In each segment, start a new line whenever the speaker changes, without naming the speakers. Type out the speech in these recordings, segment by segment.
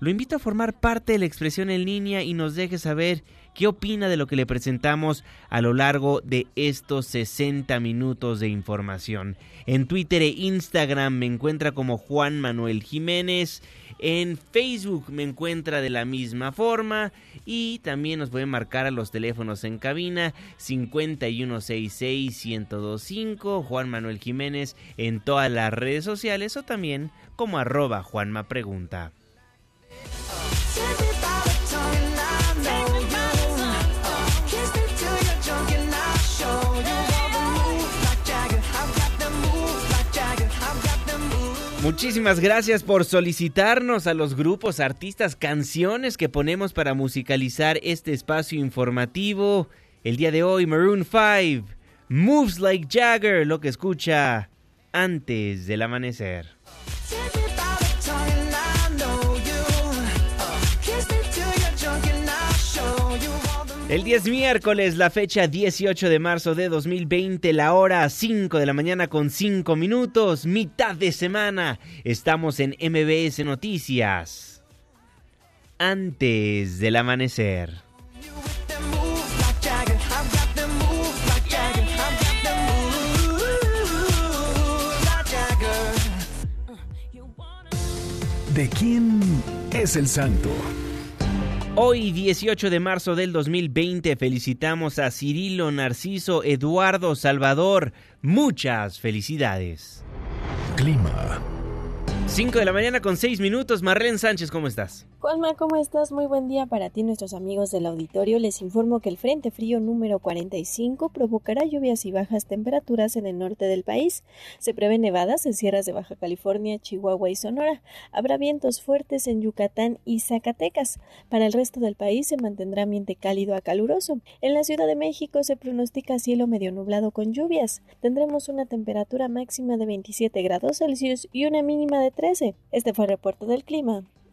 lo invito a formar parte de la expresión en línea y nos deje saber qué opina de lo que le presentamos a lo largo de estos 60 minutos de información. En Twitter e Instagram me encuentra como Juan Manuel Jiménez. En Facebook me encuentra de la misma forma y también nos pueden marcar a los teléfonos en cabina 5166-1025 Juan Manuel Jiménez en todas las redes sociales o también como arroba Juanma Pregunta. Muchísimas gracias por solicitarnos a los grupos, artistas, canciones que ponemos para musicalizar este espacio informativo. El día de hoy, Maroon 5, Moves Like Jagger, lo que escucha antes del amanecer. El 10 miércoles, la fecha 18 de marzo de 2020, la hora 5 de la mañana con 5 minutos, mitad de semana. Estamos en MBS Noticias. Antes del amanecer.
¿De quién es el santo?
Hoy, 18 de marzo del 2020, felicitamos a Cirilo, Narciso, Eduardo, Salvador. Muchas felicidades.
Clima.
5 de la mañana con 6 minutos. Marlene Sánchez, ¿cómo estás?
Juanma, ¿cómo estás? Muy buen día para ti, nuestros amigos del auditorio. Les informo que el Frente Frío número 45 provocará lluvias y bajas temperaturas en el norte del país. Se prevén nevadas en sierras de Baja California, Chihuahua y Sonora. Habrá vientos fuertes en Yucatán y Zacatecas. Para el resto del país se mantendrá ambiente cálido a caluroso. En la Ciudad de México se pronostica cielo medio nublado con lluvias. Tendremos una temperatura máxima de 27 grados Celsius y una mínima de 13. Este fue el reporte del clima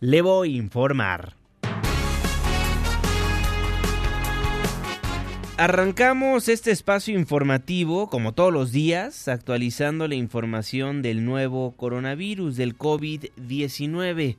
le voy a informar. Arrancamos este espacio informativo, como todos los días, actualizando la información del nuevo coronavirus, del COVID-19.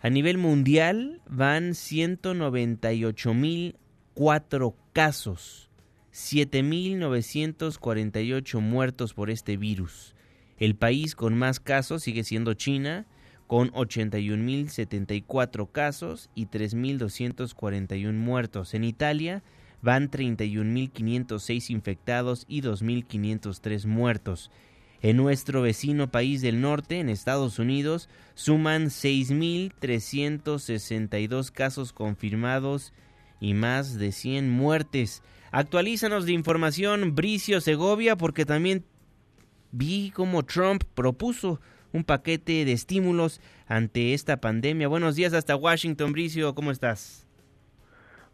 A nivel mundial van 198.004 casos, 7.948 muertos por este virus. El país con más casos sigue siendo China, con 81.074 casos y 3.241 muertos. En Italia van 31.506 infectados y 2.503 muertos. En nuestro vecino país del norte, en Estados Unidos, suman 6.362 casos confirmados y más de 100 muertes. Actualízanos de información, Bricio Segovia, porque también vi cómo Trump propuso un paquete de estímulos ante esta pandemia. Buenos días hasta Washington, Bricio, ¿cómo estás?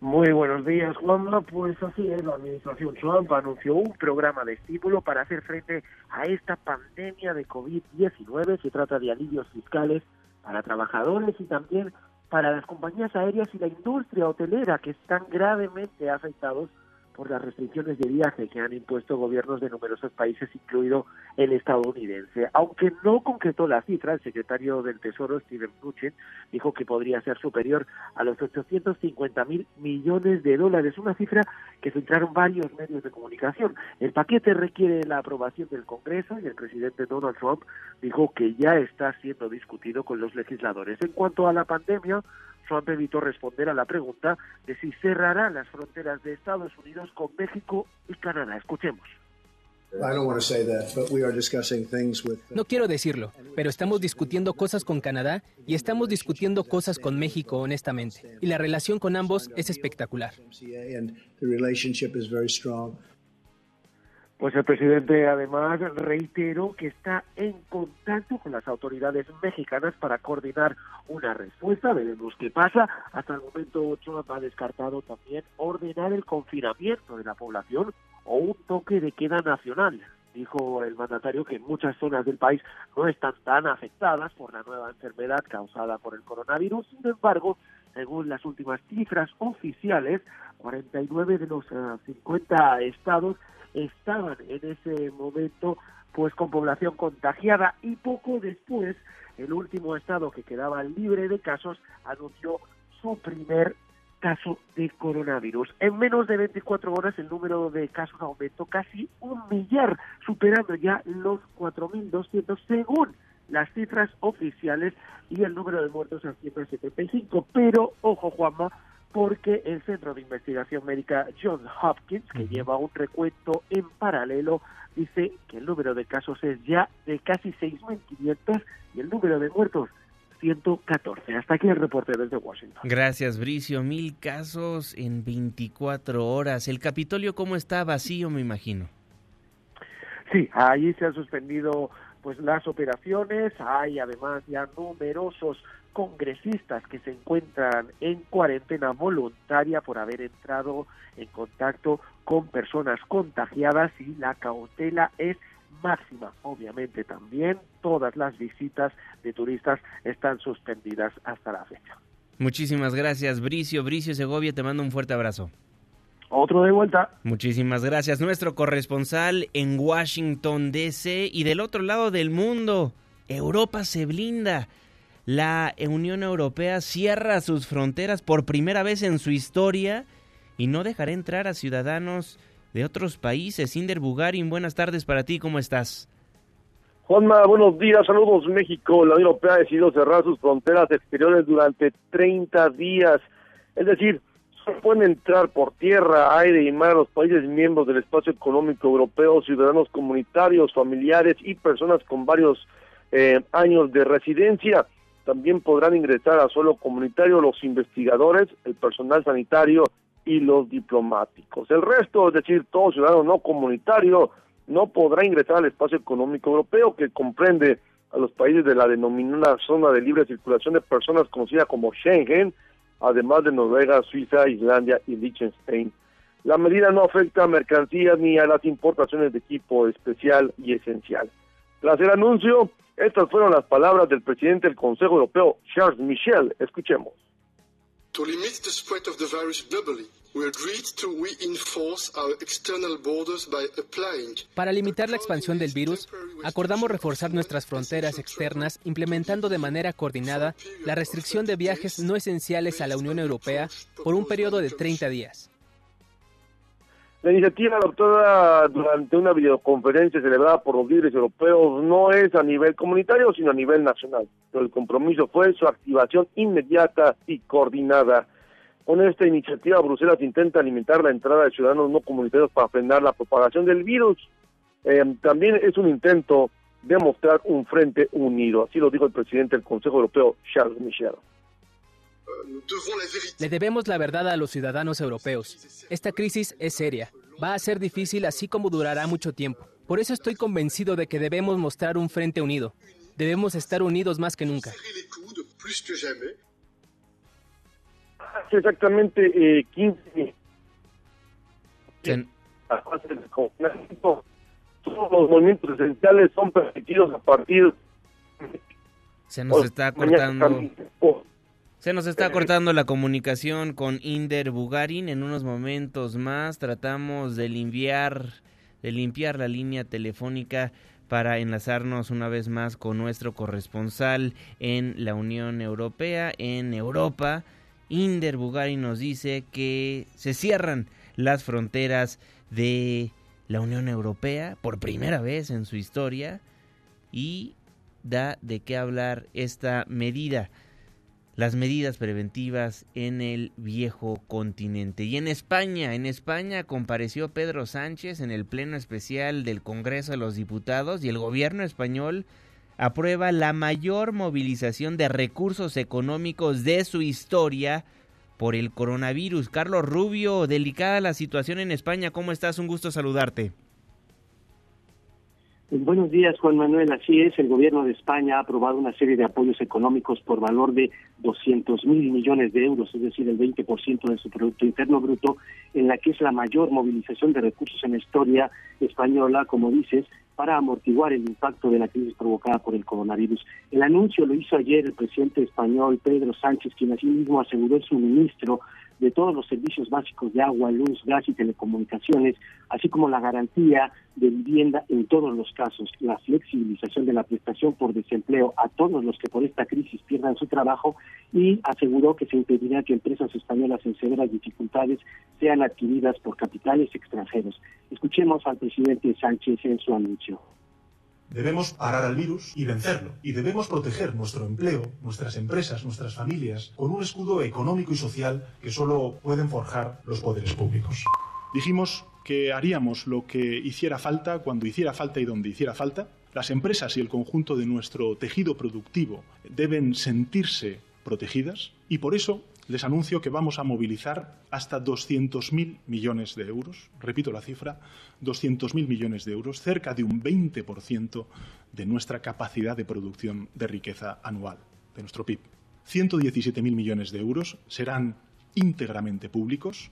Muy buenos días, Juanma. Pues así es, la administración Trump anunció un programa de estímulo para hacer frente a esta pandemia de COVID-19. Se trata de alivios fiscales para trabajadores y también para las compañías aéreas y la industria hotelera que están gravemente afectados por las restricciones de viaje que han impuesto gobiernos de numerosos países, incluido el estadounidense. Aunque no concretó la cifra, el secretario del Tesoro, Steven Mnuchin, dijo que podría ser superior a los 850 mil millones de dólares, una cifra que filtraron varios medios de comunicación. El paquete requiere la aprobación del Congreso y el presidente Donald Trump dijo que ya está siendo discutido con los legisladores. En cuanto a la pandemia, Trump evitó responder a la pregunta de si cerrará las fronteras de Estados Unidos con México y Canadá. Escuchemos.
No quiero decirlo, pero estamos discutiendo cosas con Canadá y estamos discutiendo cosas con México, honestamente. Y la relación con ambos es espectacular.
Pues el presidente además reiteró que está en contacto con las autoridades mexicanas para coordinar una respuesta. Veremos qué pasa. Hasta el momento Trump ha descartado también ordenar el confinamiento de la población o un toque de queda nacional. Dijo el mandatario que muchas zonas del país no están tan afectadas por la nueva enfermedad causada por el coronavirus. Sin embargo, según las últimas cifras oficiales, 49 de los 50 eh, estados estaban en ese momento pues con población contagiada y poco después el último estado que quedaba libre de casos anunció su primer caso de coronavirus. En menos de 24 horas el número de casos aumentó casi un millar, superando ya los 4.200 según las cifras oficiales y el número de muertos a 175. Pero, ojo Juanma, porque el Centro de Investigación Médica Johns Hopkins, que lleva un recuento en paralelo, dice que el número de casos es ya de casi 6.500 y el número de muertos 114. Hasta aquí el reporte desde Washington.
Gracias, Bricio. Mil casos en 24 horas. ¿El Capitolio cómo está? Vacío, me imagino.
Sí, ahí se han suspendido pues las operaciones. Hay además ya numerosos congresistas que se encuentran en cuarentena voluntaria por haber entrado en contacto con personas contagiadas y la cautela es máxima. Obviamente también todas las visitas de turistas están suspendidas hasta la fecha.
Muchísimas gracias, Bricio. Bricio Segovia, te mando un fuerte abrazo.
Otro de vuelta.
Muchísimas gracias. Nuestro corresponsal en Washington, D.C. y del otro lado del mundo, Europa se blinda la Unión Europea cierra sus fronteras por primera vez en su historia y no dejará entrar a ciudadanos de otros países. Inder Bugarin, buenas tardes para ti, ¿cómo estás?
Juanma, buenos días, saludos México. La Unión Europea ha decidido cerrar sus fronteras exteriores durante 30 días. Es decir, solo pueden entrar por tierra, aire y mar a los países miembros del espacio económico europeo, ciudadanos comunitarios, familiares y personas con varios eh, años de residencia. También podrán ingresar a suelo comunitario los investigadores, el personal sanitario y los diplomáticos. El resto, es decir, todo ciudadano no comunitario, no podrá ingresar al espacio económico europeo que comprende a los países de la denominada zona de libre circulación de personas conocida como Schengen, además de Noruega, Suiza, Islandia y Liechtenstein. La medida no afecta a mercancías ni a las importaciones de equipo especial y esencial. Tras el anuncio, estas fueron las palabras del presidente del Consejo Europeo, Charles Michel. Escuchemos.
Para limitar la expansión del virus, acordamos reforzar nuestras fronteras externas implementando de manera coordinada la restricción de viajes no esenciales a la Unión Europea por un periodo de 30 días.
La iniciativa adoptada durante una videoconferencia celebrada por los líderes europeos no es a nivel comunitario, sino a nivel nacional. Pero el compromiso fue su activación inmediata y coordinada. Con esta iniciativa, Bruselas intenta limitar la entrada de ciudadanos no comunitarios para frenar la propagación del virus. Eh, también es un intento de mostrar un frente unido. Así lo dijo el presidente del Consejo Europeo, Charles Michel.
Le debemos la verdad a los ciudadanos europeos. Esta crisis es seria. Va a ser difícil así como durará mucho tiempo. Por eso estoy convencido de que debemos mostrar un frente unido. Debemos estar unidos más que nunca.
Exactamente eh, 15 Todos los movimientos esenciales son permitidos a partir.
Se nos está cortando. Se nos está cortando la comunicación con Inder Bugarin. En unos momentos más tratamos de limpiar, de limpiar la línea telefónica para enlazarnos una vez más con nuestro corresponsal en la Unión Europea, en Europa. Inder Bugarin nos dice que se cierran las fronteras de la Unión Europea por primera vez en su historia y da de qué hablar esta medida las medidas preventivas en el viejo continente. Y en España, en España compareció Pedro Sánchez en el Pleno Especial del Congreso de los Diputados y el gobierno español aprueba la mayor movilización de recursos económicos de su historia por el coronavirus. Carlos Rubio, delicada la situación en España. ¿Cómo estás? Un gusto saludarte.
Buenos días, Juan Manuel. Así es, el gobierno de España ha aprobado una serie de apoyos económicos por valor de 200 mil millones de euros, es decir, el 20% de su Producto Interno Bruto, en la que es la mayor movilización de recursos en la historia española, como dices, para amortiguar el impacto de la crisis provocada por el coronavirus. El anuncio lo hizo ayer el presidente español Pedro Sánchez, quien asimismo aseguró el suministro de todos los servicios básicos de agua, luz, gas y telecomunicaciones, así como la garantía de vivienda en todos los casos, la flexibilización de la prestación por desempleo a todos los que por esta crisis pierdan su trabajo y aseguró que se impedirá que empresas españolas en severas dificultades sean adquiridas por capitales extranjeros. Escuchemos al presidente Sánchez en su anuncio.
Debemos parar al virus y vencerlo. Y debemos proteger nuestro empleo, nuestras empresas, nuestras familias, con un escudo económico y social que solo pueden forjar los poderes públicos. Dijimos que haríamos lo que hiciera falta, cuando hiciera falta y donde hiciera falta. Las empresas y el conjunto de nuestro tejido productivo deben sentirse protegidas y por eso les anuncio que vamos a movilizar hasta 200.000 millones de euros, repito la cifra, 200.000 millones de euros, cerca de un 20% de nuestra capacidad de producción de riqueza anual, de nuestro PIB. 117.000 millones de euros serán íntegramente públicos,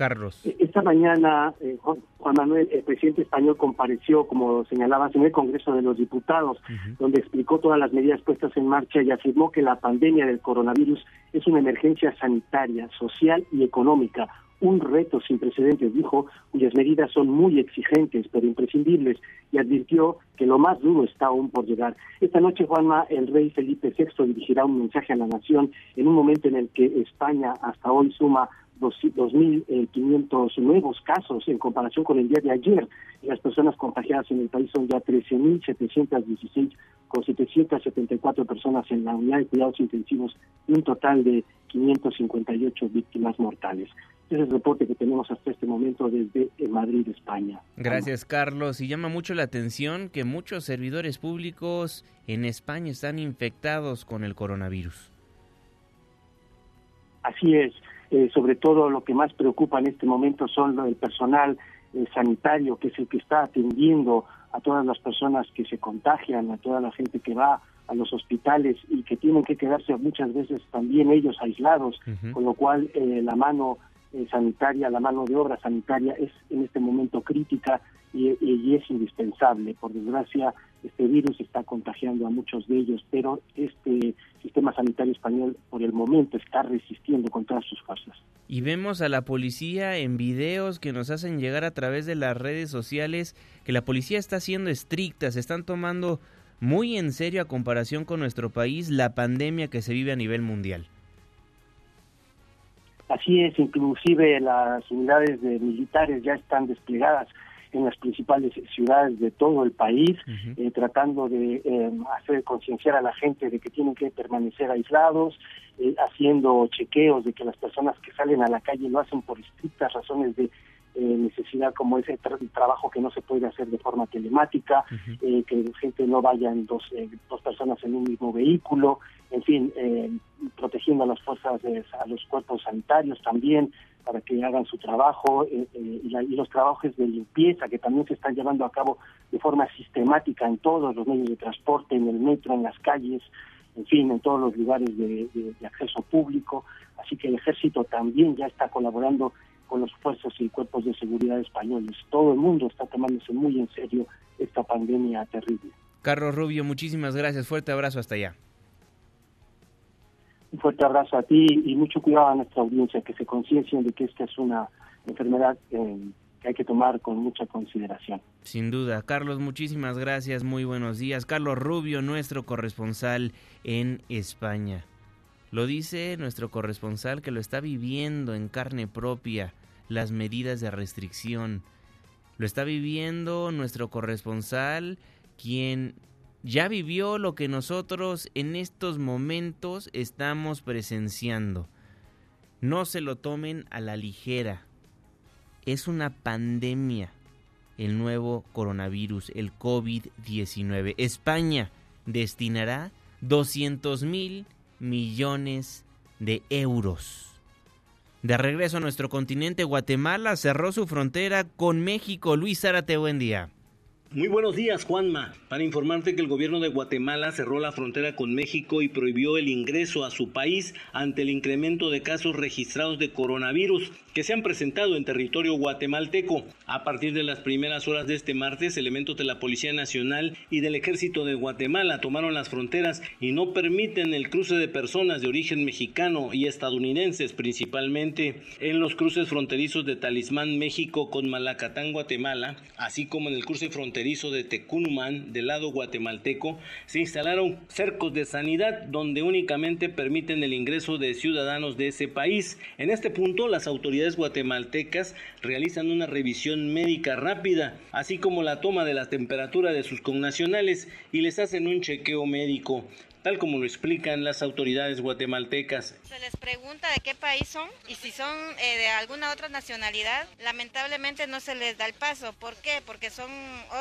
Carlos.
E-, esta mañana, eh, Juan Manuel, el presidente español compareció, como señalabas, en el Congreso de los Diputados, donde explicó todas las medidas puestas en marcha y afirmó que la pandemia del coronavirus es una emergencia sanitaria, social y económica, un reto sin precedentes, dijo, cuyas medidas son muy exigentes pero imprescindibles, y advirtió que lo más duro está aún por llegar. Esta noche, Juanma, el rey Felipe VI dirigirá un mensaje a la nación en un momento en el que España hasta hoy suma 2.500 nuevos casos en comparación con el día de ayer. Y las personas contagiadas en el país son ya 13.716, con 774 personas en la unidad de cuidados intensivos y un total de 558 víctimas mortales. Ese es el reporte que tenemos hasta este momento desde Madrid, España.
Gracias, Carlos. Y llama mucho la atención que muchos servidores públicos en España están infectados con el coronavirus.
Así es. Eh, sobre todo lo que más preocupa en este momento son el personal eh, sanitario, que es el que está atendiendo a todas las personas que se contagian, a toda la gente que va a los hospitales y que tienen que quedarse muchas veces también ellos aislados, con lo cual eh, la mano sanitaria, la mano de obra sanitaria es en este momento crítica y, y, es indispensable. Por desgracia, este virus está contagiando a muchos de ellos, pero este sistema sanitario español por el momento está resistiendo con todas sus fuerzas.
Y vemos a la policía en videos que nos hacen llegar a través de las redes sociales que la policía está siendo estricta, se están tomando muy en serio a comparación con nuestro país la pandemia que se vive a nivel mundial.
Así es, inclusive las unidades de militares ya están desplegadas en las principales ciudades de todo el país, eh, tratando de eh, hacer concienciar a la gente de que tienen que permanecer aislados, eh, haciendo chequeos de que las personas que salen a la calle lo hacen por estrictas razones de necesidad como ese trabajo que no se puede hacer de forma telemática, que la gente no vayan dos, dos personas en un mismo vehículo, en fin, protegiendo a las fuerzas, a los cuerpos sanitarios también, para que hagan su trabajo eh, eh, y, los trabajos de limpieza que también se están llevando a cabo de forma sistemática en todos los medios de transporte, en el metro, en las calles, en fin, en todos los lugares de, acceso público. Así que el ejército también ya está colaborando con los fuerzas y cuerpos de seguridad españoles. Todo el mundo está tomándose muy en serio esta pandemia terrible.
Carlos Rubio, muchísimas gracias. Fuerte abrazo hasta allá.
Un fuerte abrazo a ti y mucho cuidado a nuestra audiencia, que se conciencien de que esta es una enfermedad eh, que hay que tomar con mucha consideración.
Sin duda. Carlos, muchísimas gracias. Muy buenos días. Carlos Rubio, nuestro corresponsal en España. Lo dice nuestro corresponsal que lo está viviendo en carne propia las medidas de restricción. Lo está viviendo nuestro corresponsal, quien ya vivió lo que nosotros en estos momentos estamos presenciando. No se lo tomen a la ligera. Es una pandemia el nuevo coronavirus, el COVID-19. España destinará 200 mil millones de euros. De regreso a nuestro continente, Guatemala cerró su frontera con México. Luis Zárate, buen día.
Muy buenos días, Juanma. Para informarte que el gobierno de Guatemala cerró la frontera con México y prohibió el ingreso a su país ante el incremento de casos registrados de coronavirus que se han presentado en territorio guatemalteco. A partir de las primeras horas de este martes, elementos de la Policía Nacional y del Ejército de Guatemala tomaron las fronteras y no permiten el cruce de personas de origen mexicano y estadounidenses principalmente en los cruces fronterizos de Talismán, México con Malacatán, Guatemala, así como en el cruce fronterizo de Tecunumán, del lado guatemalteco, se instalaron cercos de sanidad donde únicamente permiten el ingreso de ciudadanos de ese país. En este punto, las autoridades guatemaltecas realizan una revisión médica rápida, así como la toma de la temperatura de sus connacionales y les hacen un chequeo médico tal como lo explican las autoridades guatemaltecas.
Se les pregunta de qué país son y si son eh, de alguna otra nacionalidad, lamentablemente no se les da el paso. ¿Por qué? Porque son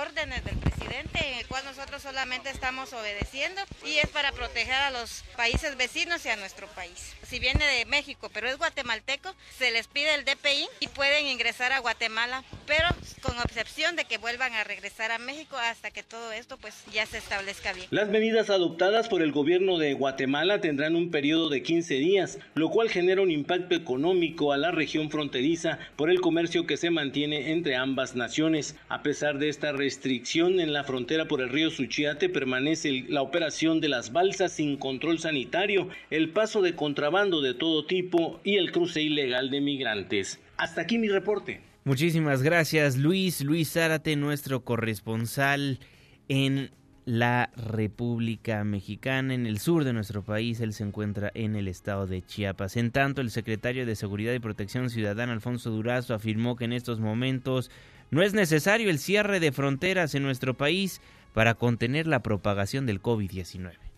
órdenes del presidente en el cual nosotros solamente estamos obedeciendo y es para proteger a los países vecinos y a nuestro país. Si viene de México, pero es guatemalteco, se les pide el DPI y pueden ingresar a Guatemala, pero con excepción de que vuelvan a regresar a México hasta que todo esto pues ya se establezca bien.
Las medidas adoptadas por el el gobierno de Guatemala tendrán un periodo de 15 días, lo cual genera un impacto económico a la región fronteriza por el comercio que se mantiene entre ambas naciones. A pesar de esta restricción en la frontera por el río Suchiate permanece la operación de las balsas sin control sanitario, el paso de contrabando de todo tipo y el cruce ilegal de migrantes. Hasta aquí mi reporte.
Muchísimas gracias Luis, Luis Zárate, nuestro corresponsal en la República Mexicana. En el sur de nuestro país, él se encuentra en el estado de Chiapas. En tanto, el secretario de Seguridad y Protección Ciudadana, Alfonso Durazo, afirmó que en estos momentos no es necesario el cierre de fronteras en nuestro país para contener la propagación del COVID-19.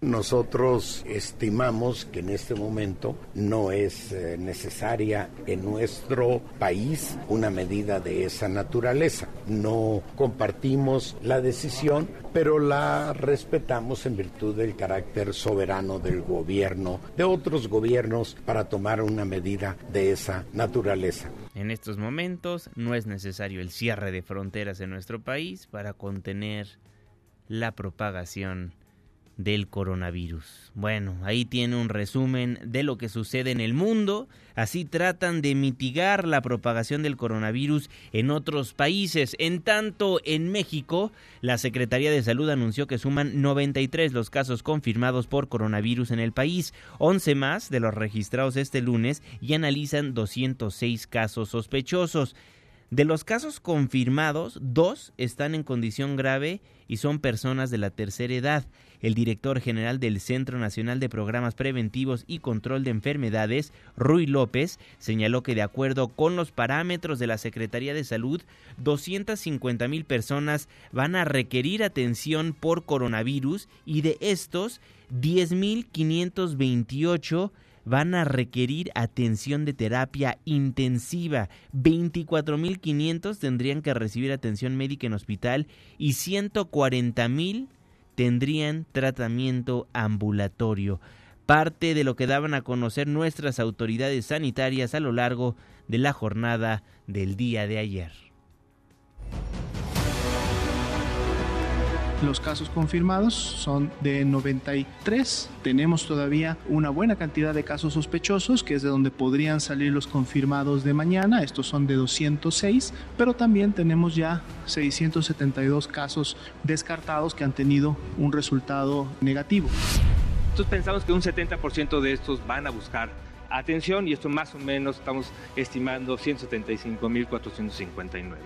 Nosotros estimamos que en este momento no es eh, necesaria en nuestro país una medida de esa naturaleza. No compartimos la decisión, pero la respetamos en virtud del carácter soberano del gobierno, de otros gobiernos, para tomar una medida de esa naturaleza.
En estos momentos no es necesario el cierre de fronteras en nuestro país para contener la propagación del coronavirus. Bueno, ahí tiene un resumen de lo que sucede en el mundo. Así tratan de mitigar la propagación del coronavirus en otros países. En tanto, en México, la Secretaría de Salud anunció que suman 93 los casos confirmados por coronavirus en el país, 11 más de los registrados este lunes y analizan 206 casos sospechosos. De los casos confirmados, dos están en condición grave y son personas de la tercera edad. El director general del Centro Nacional de Programas Preventivos y Control de Enfermedades, Rui López, señaló que de acuerdo con los parámetros de la Secretaría de Salud, 250 mil personas van a requerir atención por coronavirus y de estos, 10.528 van a requerir atención de terapia intensiva. 24.500 tendrían que recibir atención médica en hospital y 140.000 tendrían tratamiento ambulatorio. Parte de lo que daban a conocer nuestras autoridades sanitarias a lo largo de la jornada del día de ayer.
Los casos confirmados son de 93. Tenemos todavía una buena cantidad de casos sospechosos, que es de donde podrían salir los confirmados de mañana. Estos son de 206, pero también tenemos ya 672 casos descartados que han tenido un resultado negativo.
Entonces pensamos que un 70% de estos van a buscar atención y esto más o menos estamos estimando 175.459.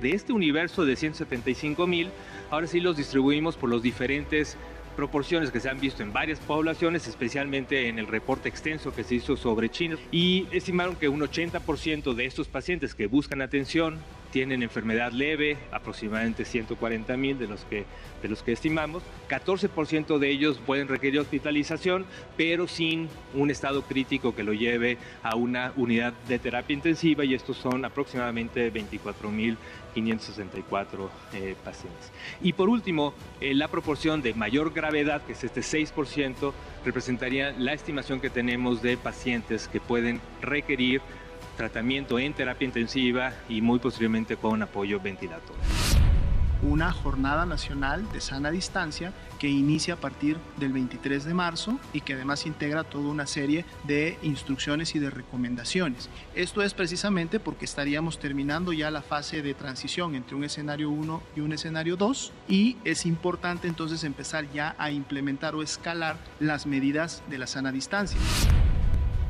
De este universo de 175.000, ahora sí los distribuimos por los diferentes proporciones que se han visto en varias poblaciones, especialmente en el reporte extenso que se hizo sobre China, y estimaron que un 80% de estos pacientes que buscan atención tienen enfermedad leve, aproximadamente 140 mil de, los que, de los que estimamos. 14% de ellos pueden requerir hospitalización, pero sin un estado crítico que lo lleve a una unidad de terapia intensiva y estos son aproximadamente 24 mil 564 eh, pacientes. Y por último, eh, la proporción de mayor gravedad, que es este 6%, representaría la estimación que tenemos de pacientes que pueden requerir tratamiento en terapia intensiva y muy posiblemente con apoyo ventilatorio.
Una jornada nacional de sana distancia que inicia a partir del 23 de marzo y que además integra toda una serie de instrucciones y de recomendaciones. Esto es precisamente porque estaríamos terminando ya la fase de transición entre un escenario 1 y un escenario 2 y es importante entonces empezar ya a implementar o escalar las medidas de la sana distancia.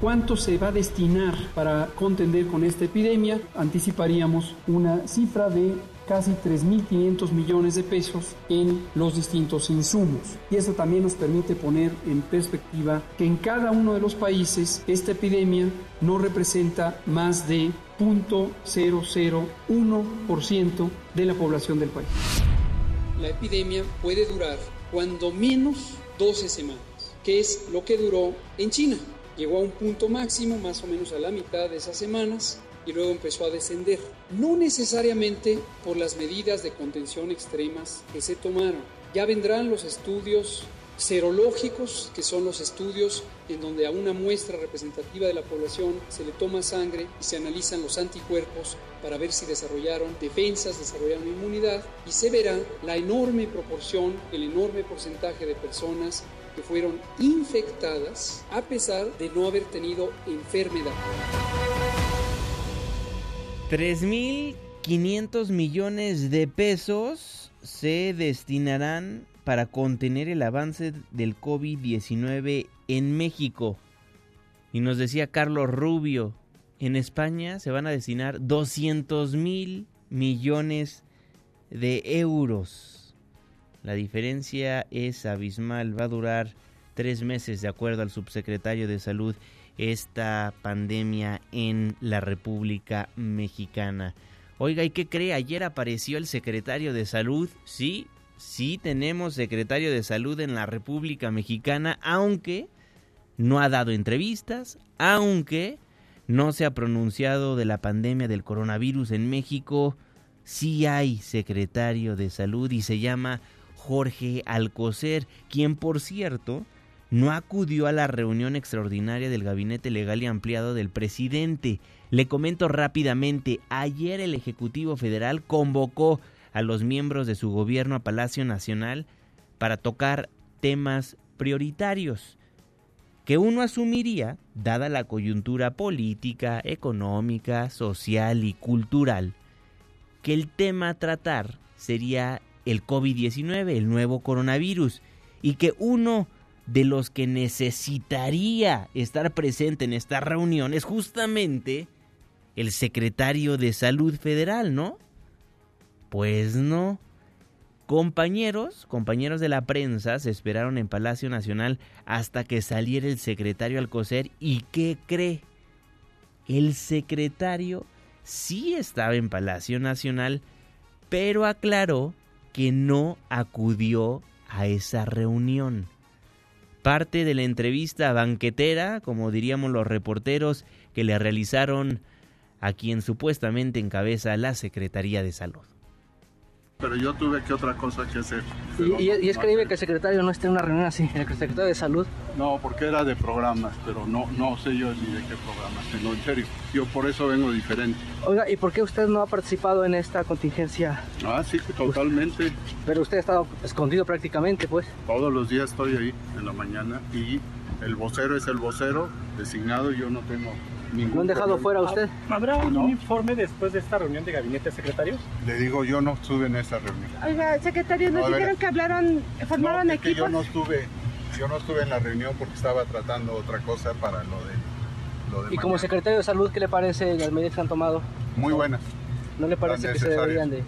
¿Cuánto se va a destinar para contender con esta epidemia? Anticiparíamos una cifra de casi 3.500 millones de pesos en los distintos insumos. Y eso también nos permite poner en perspectiva que en cada uno de los países esta epidemia no representa más de 0.001% de la población del país. La epidemia puede durar cuando menos 12 semanas, que es lo que duró en China. Llegó a un punto máximo más o menos a la mitad de esas semanas y luego empezó a descender. No necesariamente por las medidas de contención extremas que se tomaron. Ya vendrán los estudios serológicos, que son los estudios en donde a una muestra representativa de la población se le toma sangre y se analizan los anticuerpos para ver si desarrollaron defensas, desarrollaron inmunidad y se verá la enorme proporción, el enorme porcentaje de personas que fueron infectadas a pesar de no haber tenido enfermedad.
3.500 millones de pesos se destinarán para contener el avance del COVID-19 en México. Y nos decía Carlos Rubio, en España se van a destinar 200 mil millones de euros. La diferencia es abismal. Va a durar tres meses, de acuerdo al subsecretario de Salud, esta pandemia en la República Mexicana. Oiga, ¿y qué cree? Ayer apareció el secretario de Salud. Sí, sí tenemos secretario de Salud en la República Mexicana, aunque no ha dado entrevistas, aunque no se ha pronunciado de la pandemia del coronavirus en México. Sí hay secretario de Salud y se llama Jorge Alcocer, quien por cierto no acudió a la reunión extraordinaria del gabinete legal y ampliado del presidente. Le comento rápidamente, ayer el Ejecutivo Federal convocó a los miembros de su gobierno a Palacio Nacional para tocar temas prioritarios que uno asumiría, dada la coyuntura política, económica, social y cultural, que el tema a tratar sería el COVID-19, el nuevo coronavirus, y que uno de los que necesitaría estar presente en esta reunión es justamente el secretario de Salud Federal, ¿no? Pues no. Compañeros, compañeros de la prensa se esperaron en Palacio Nacional hasta que saliera el secretario Alcocer y ¿qué cree? El secretario sí estaba en Palacio Nacional, pero aclaró que no acudió a esa reunión. Parte de la entrevista banquetera, como diríamos los reporteros, que le realizaron a quien supuestamente encabeza la Secretaría de Salud
pero yo tuve que otra cosa que hacer.
¿Y, es creíble que el secretario no esté en una reunión así, el secretario de salud?
No, porque era de programas, pero no, no sé yo ni de qué programas, no, en serio. Yo por eso vengo diferente.
Oiga, ¿y por qué usted no ha participado en esta contingencia?
Ah, sí, totalmente.
Pero usted ha estado escondido prácticamente, pues.
Todos los días estoy ahí en la mañana y el vocero es el vocero designado y yo no tengo
¿No han dejado fuera a usted?
¿Habrá un informe después de esta reunión de gabinete secretarios?
Le digo, yo no estuve en esa reunión.
Oiga, secretario, ¿nos dijeron que hablaron, formaron equipos?
yo no estuve, yo no estuve en la reunión porque estaba tratando otra cosa para lo de... Lo de
y como secretario de salud, ¿qué le parece las medidas que han tomado?
Muy buenas.
¿No le parece que se deberían de...?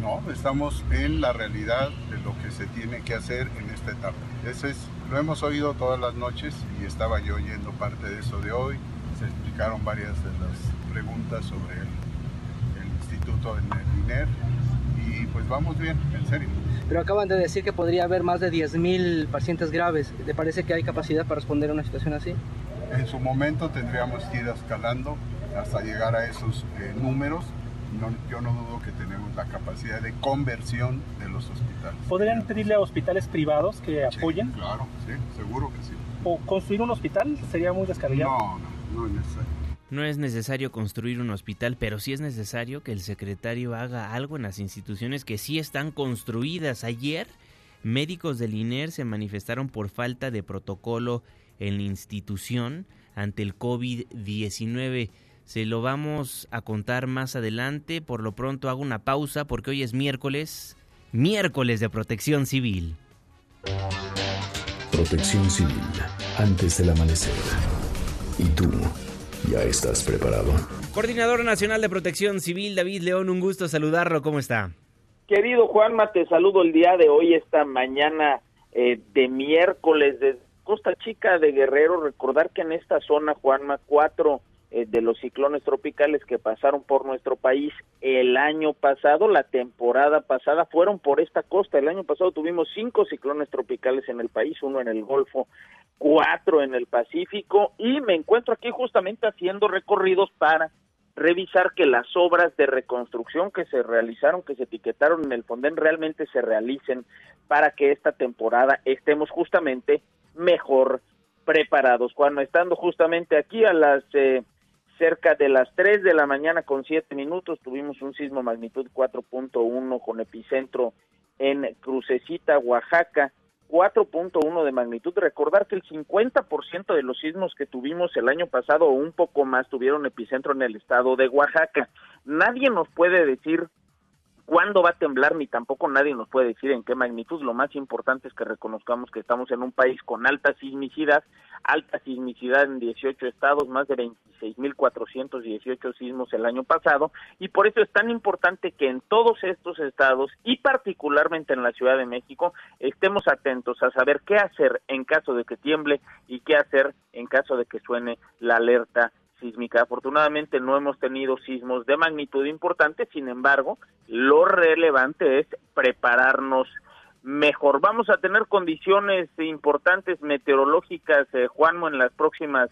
No, estamos en la realidad de lo que se tiene que hacer en esta etapa. Ese es, lo hemos oído todas las noches y estaba yo oyendo parte de eso de hoy se explicaron varias de las preguntas sobre el, instituto en el INER y pues vamos bien, en serio.
Pero acaban de decir que podría haber más de 10.000 pacientes graves. ¿Le parece que hay capacidad para responder a una situación así?
En su momento tendríamos que ir escalando hasta llegar a esos eh, números. yo no dudo que tenemos la capacidad de conversión de los hospitales.
¿Podrían pedirle a hospitales privados que apoyen?
claro, sí, seguro que sí.
¿O construir un hospital sería muy descabellado?
No, no no es necesario.
No es necesario construir un hospital, pero sí es necesario que el secretario haga algo en las instituciones que sí están construidas. Ayer, médicos del INER se manifestaron por falta de protocolo en la institución ante el COVID-19. Se lo vamos a contar más adelante. Por lo pronto hago una pausa porque hoy es miércoles, miércoles de protección civil.
Protección civil, antes del amanecer. ¿Y tú? ¿Ya estás preparado?
Coordinador Nacional de Protección Civil, David León, un gusto saludarlo. ¿Cómo está?
Querido Juanma, te saludo el día de hoy, esta mañana eh, de miércoles de Costa Chica de Guerrero. Recordar que en esta zona, Juanma, cuatro eh, de los ciclones tropicales que pasaron por nuestro país el año pasado, la temporada pasada, fueron por esta costa. El año pasado tuvimos cinco ciclones tropicales en el país, uno en el Golfo, cuatro en el Pacífico, y me encuentro aquí justamente haciendo recorridos para revisar que las obras de reconstrucción que se realizaron, que se etiquetaron en el Fonden, realmente se realicen para que esta temporada estemos justamente mejor preparados. Cuando estando justamente aquí a las eh, cerca de las 3 de la mañana con 7 minutos tuvimos un sismo magnitud 4.1 con epicentro en Crucecita, Oaxaca, 4.1 de magnitud. Recordar que el 50% de los sismos que tuvimos el año pasado o un poco más tuvieron epicentro en el estado de Oaxaca. Nadie nos puede decir cuándo va a temblar ni tampoco nadie nos puede decir en qué magnitud. Lo más importante es que reconozcamos que estamos en un país con alta sismicidad, alta sismicidad en 18 estados, más de 26.418 sismos el año pasado y por eso es tan importante que en todos estos estados y particularmente en la Ciudad de México estemos atentos a saber qué hacer en caso de que tiemble y qué hacer en caso de que suene la alerta sísmica. Afortunadamente no hemos tenido sismos de magnitud importante, sin embargo, lo relevante es prepararnos mejor. Vamos a tener condiciones importantes meteorológicas, eh, Juanmo, en las próximas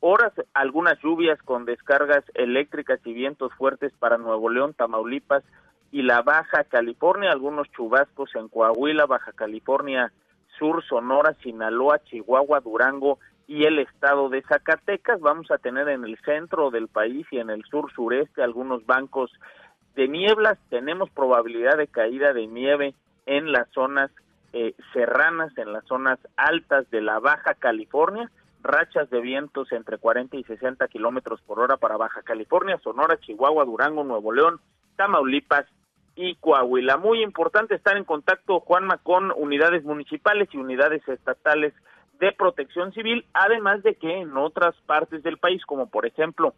horas, algunas lluvias con descargas eléctricas y vientos fuertes para Nuevo León, Tamaulipas y la Baja California, algunos chubascos en Coahuila, Baja California Sur, Sonora, Sinaloa, Chihuahua, Durango y el estado de Zacatecas. Vamos a tener en el centro del país y en el sur sureste algunos bancos de nieblas. Tenemos probabilidad de caída de nieve en las zonas eh, serranas en las zonas altas de la Baja California, rachas de vientos entre 40 y 60 kilómetros por hora para Baja California, Sonora, Chihuahua, Durango, Nuevo León, Tamaulipas y Coahuila. Muy importante estar en contacto, Juanma, con unidades municipales y unidades estatales de protección civil, además de que en otras partes del país, como por ejemplo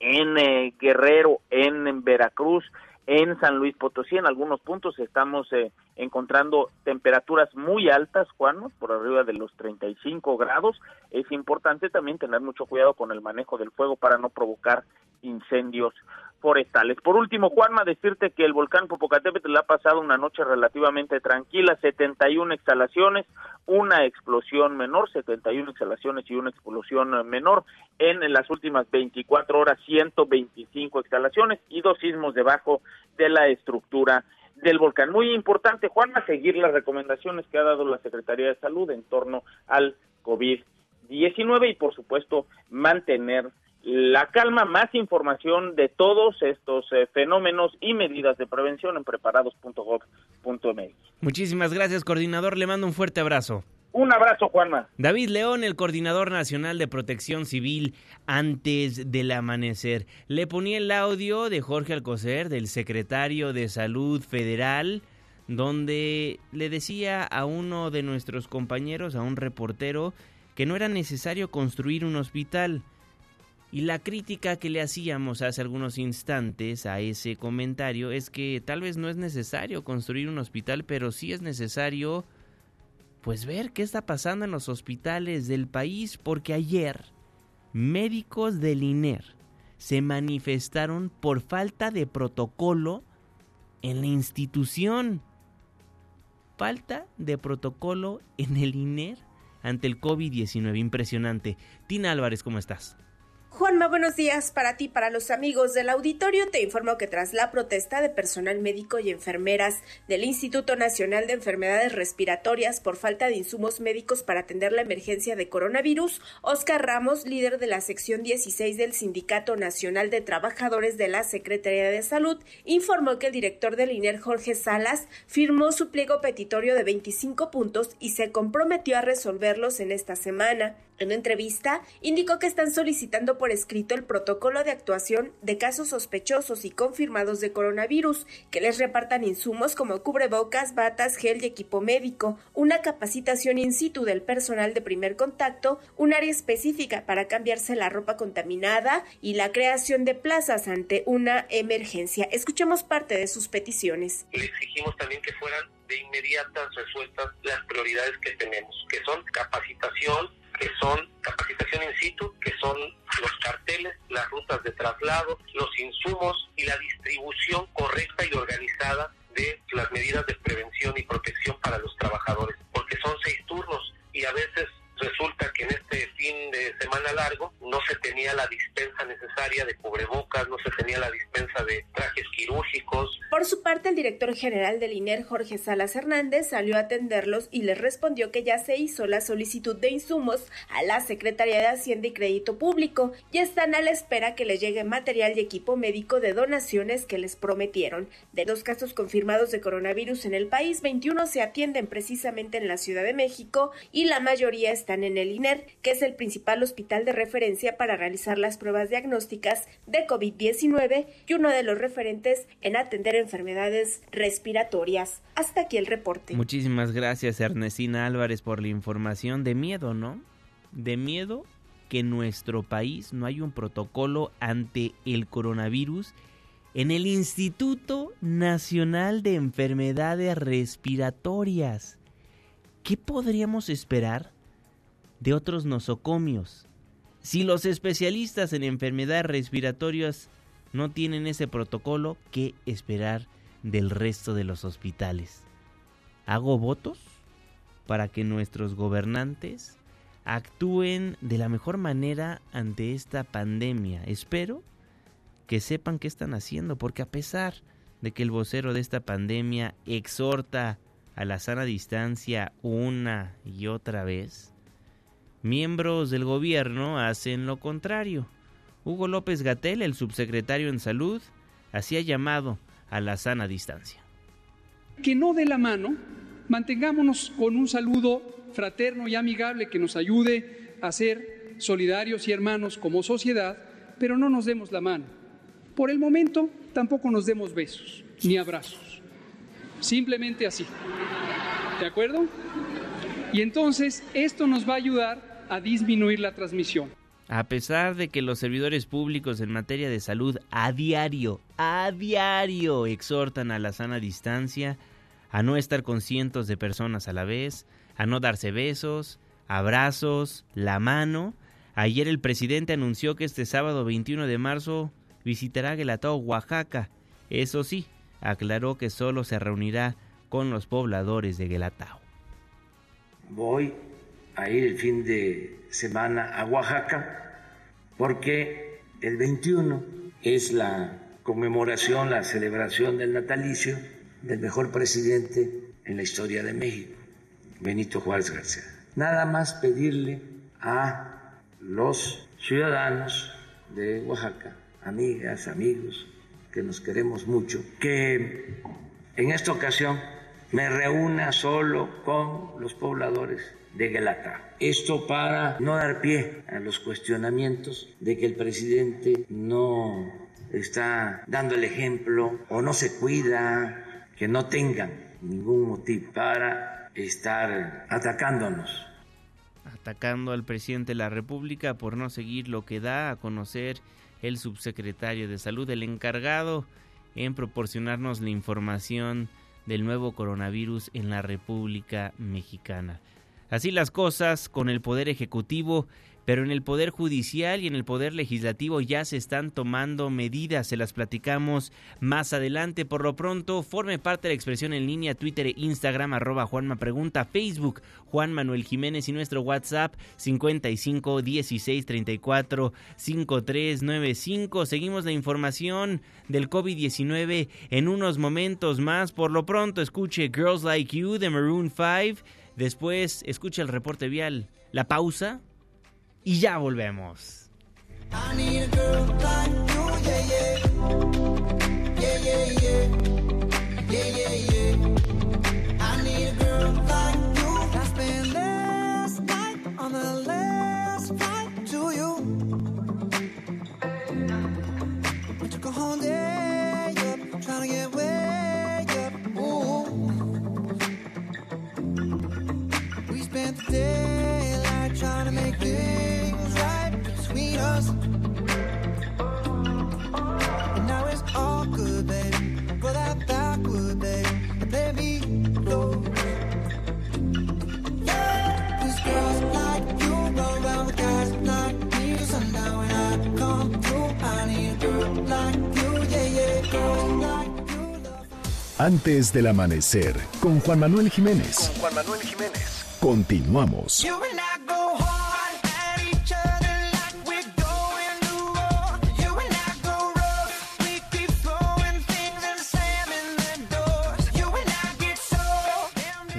en eh, Guerrero, en, Veracruz, en San Luis Potosí, en algunos puntos estamos eh, encontrando temperaturas muy altas, Juan, por arriba de los 35 grados. Es importante también tener mucho cuidado con el manejo del fuego para no provocar incendios forestales. Por último, Juanma, decirte que el volcán Popocatépetl ha pasado una noche relativamente tranquila, 71 exhalaciones, una explosión menor, 71 exhalaciones y una explosión menor. En las últimas 24 horas, 125 exhalaciones y dos sismos debajo de la estructura del volcán. Muy importante, Juanma, seguir las recomendaciones que ha dado la Secretaría de Salud en torno al COVID-19 y, por supuesto, mantener la calma, más información de todos estos eh, fenómenos y medidas de prevención en preparados.gov.mx.
Muchísimas gracias, coordinador. Le mando un fuerte abrazo.
Un abrazo, Juanma.
David León, el coordinador nacional de protección civil antes del amanecer. Le ponía el audio de Jorge Alcocer, del secretario de Salud Federal, donde le decía a uno de nuestros compañeros, a un reportero, que no era necesario construir un hospital y la crítica que le hacíamos hace algunos instantes a ese comentario es que tal vez no es necesario construir un hospital, pero sí es necesario pues ver qué está pasando en los hospitales del país, porque ayer médicos del INER se manifestaron por falta de protocolo en la institución. Falta de protocolo en el INER ante el COVID-19. Impresionante. Tina Álvarez, ¿cómo estás?
Juanma, buenos días para ti, para los amigos del auditorio. Te informo que tras la protesta de personal médico y enfermeras del Instituto Nacional de Enfermedades Respiratorias por falta de insumos médicos para atender la emergencia de coronavirus, Oscar Ramos, líder de la sección 16 del Sindicato Nacional de Trabajadores de la Secretaría de Salud, informó que el director del INER, Jorge Salas, firmó su pliego petitorio de 25 puntos y se comprometió a resolverlos en esta semana. En entrevista, indicó que están solicitando por escrito el protocolo de actuación de casos sospechosos y confirmados de coronavirus, que les repartan insumos como cubrebocas, batas, gel y equipo médico, una capacitación in situ del personal de primer contacto, un área específica para cambiarse la ropa contaminada y la creación de plazas ante una emergencia. Escuchemos parte de sus peticiones.
Le exigimos también que fueran de inmediatas resueltas las prioridades que tenemos, que son capacitación, que son capacitación in situ, que son los carteles, las rutas de traslado, los insumos y la distribución correcta y organizada de las medidas de prevención y protección para los trabajadores, porque son seis turnos y a veces resulta que en este fin de semana largo no se tenía la dispensa necesaria de cubrebocas, no se tenía la dispensa de trajes quirúrgicos.
Por su parte, el director general del INER, Jorge Salas Hernández, salió a atenderlos y les respondió que ya se hizo la solicitud de insumos a la Secretaría de Hacienda y Crédito Público y están a la espera que les llegue material y equipo médico de donaciones que les prometieron. De los casos confirmados de coronavirus en el país, 21 se atienden precisamente en la Ciudad de México y la mayoría están en el INER, que es el principal hospital de referencia para realizar las pruebas diagnósticas de COVID-19 y uno de los referentes en atender enfermedades respiratorias. Hasta aquí el reporte.
Muchísimas gracias Ernestina Álvarez por la información de miedo, ¿no? De miedo que en nuestro país no hay un protocolo ante el coronavirus en el Instituto Nacional de Enfermedades Respiratorias. ¿Qué podríamos esperar de otros nosocomios? Si los especialistas en enfermedades respiratorias no tienen ese protocolo, ¿qué esperar del resto de los hospitales? Hago votos para que nuestros gobernantes actúen de la mejor manera ante esta pandemia. Espero que sepan qué están haciendo, porque a pesar de que el vocero de esta pandemia exhorta a la sana distancia una y otra vez, miembros del gobierno hacen lo contrario. Hugo López Gatel, el subsecretario en salud, hacía llamado a la sana distancia.
Que no de la mano
Mantengámonos con un saludo fraterno y amigable que nos ayude a ser solidarios y hermanos como sociedad, pero no nos demos la mano. Por el momento, tampoco nos demos besos ni abrazos. Simplemente así. ¿De acuerdo? Y entonces esto nos va a ayudar a disminuir la transmisión.
A pesar de que los servidores públicos en materia de salud a diario, a diario exhortan a la sana distancia, a no estar con cientos de personas a la vez, a no darse besos, abrazos, la mano, ayer el presidente anunció que este sábado 21 de marzo visitará Guelatao, Oaxaca. Eso sí, aclaró que solo se reunirá con los pobladores de Guelatao.
Voy a el fin de semana a Oaxaca porque el 21 es la conmemoración, la celebración del natalicio del mejor presidente en la historia de México, Benito Juárez García. Nada más pedirle a los ciudadanos de Oaxaca, amigas, amigos, que nos queremos mucho, que en esta ocasión me reúna solo con los pobladores de Guelata. Esto para no dar pie a los cuestionamientos de que el presidente no está dando el ejemplo o no se cuida, que no tengan ningún motivo para estar atacándonos.
Atacando al presidente de la República por no seguir lo que da a conocer el subsecretario de Salud, el encargado en proporcionarnos la información del nuevo coronavirus en la República Mexicana. Así las cosas con el Poder Ejecutivo, pero en el Poder Judicial y en el Poder Legislativo ya se están tomando medidas, se las platicamos más adelante. Por lo pronto, forme parte de la expresión en línea Twitter e Instagram arroba Juanma Pregunta, Facebook Juan Manuel Jiménez y nuestro WhatsApp 55 16 34 5395. Seguimos la información del COVID-19 en unos momentos más. Por lo pronto, escuche Girls Like You de Maroon 5. Después, escuche el reporte vial. La pausa y ya volvemos.
Antes del amanecer, con Juan Manuel Jiménez. Con Juan Manuel Jiménez. Continuamos.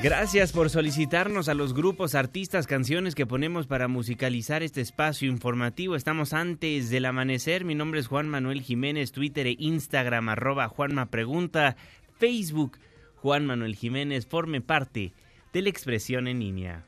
Gracias por solicitarnos a los grupos, artistas, canciones que ponemos para musicalizar este espacio informativo. Estamos antes del amanecer. Mi nombre es Juan Manuel Jiménez, Twitter e Instagram, arroba Juanma Pregunta, Facebook, Juan Manuel Jiménez, forme parte de la expresión en línea.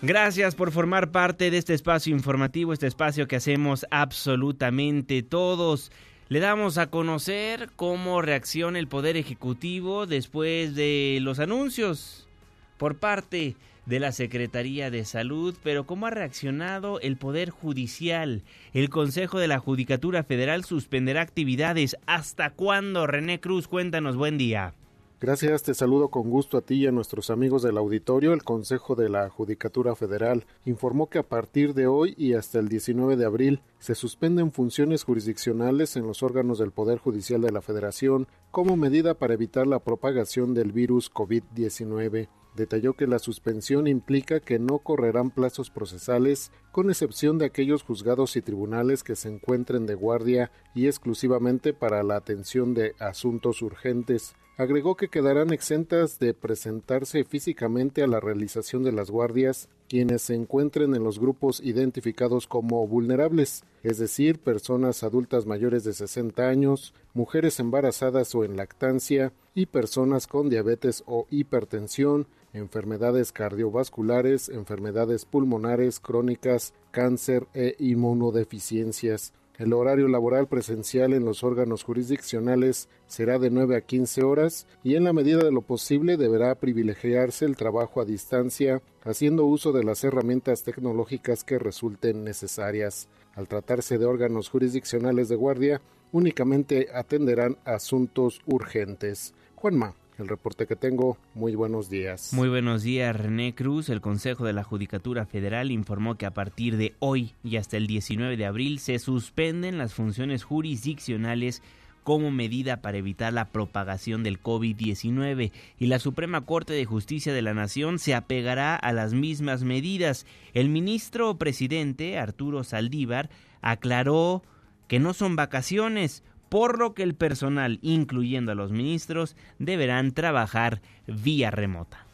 Gracias por formar parte de este espacio informativo, este espacio que hacemos absolutamente todos. Le damos a conocer cómo reacciona el Poder Ejecutivo después de los anuncios por parte de la Secretaría de Salud, pero cómo ha reaccionado el Poder Judicial. El Consejo de la Judicatura Federal suspenderá actividades. ¿Hasta cuándo? René Cruz, cuéntanos, buen día.
Gracias, te saludo con gusto a ti y a nuestros amigos del auditorio. El Consejo de la Judicatura Federal informó que a partir de hoy y hasta el 19 de abril se suspenden funciones jurisdiccionales en los órganos del Poder Judicial de la Federación como medida para evitar la propagación del virus COVID-19. Detalló que la suspensión implica que no correrán plazos procesales, con excepción de aquellos juzgados y tribunales que se encuentren de guardia y exclusivamente para la atención de asuntos urgentes. Agregó que quedarán exentas de presentarse físicamente a la realización de las guardias quienes se encuentren en los grupos identificados como vulnerables, es decir, personas adultas mayores de 60 años, mujeres embarazadas o en lactancia y personas con diabetes o hipertensión, enfermedades cardiovasculares, enfermedades pulmonares crónicas, cáncer e inmunodeficiencias. El horario laboral presencial en los órganos jurisdiccionales será de 9 a 15 horas y en la medida de lo posible deberá privilegiarse el trabajo a distancia haciendo uso de las herramientas tecnológicas que resulten necesarias. Al tratarse de órganos jurisdiccionales de guardia, únicamente atenderán asuntos urgentes. Juanma, el reporte que tengo. Muy buenos días.
Muy buenos días, René Cruz. El Consejo de la Judicatura Federal informó que a partir de hoy y hasta el 19 de abril se suspenden las funciones jurisdiccionales como medida para evitar la propagación del COVID-19 y la Suprema Corte de Justicia de la Nación se apegará a las mismas medidas. El ministro presidente Arturo Saldívar aclaró que no son vacaciones, por lo que el personal, incluyendo a los ministros, deberán trabajar vía remota.